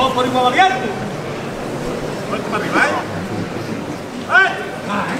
Vamos por igual valiente. Fuerte para arriba, ¿eh? ¡Ay!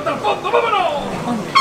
ったらボンドママの。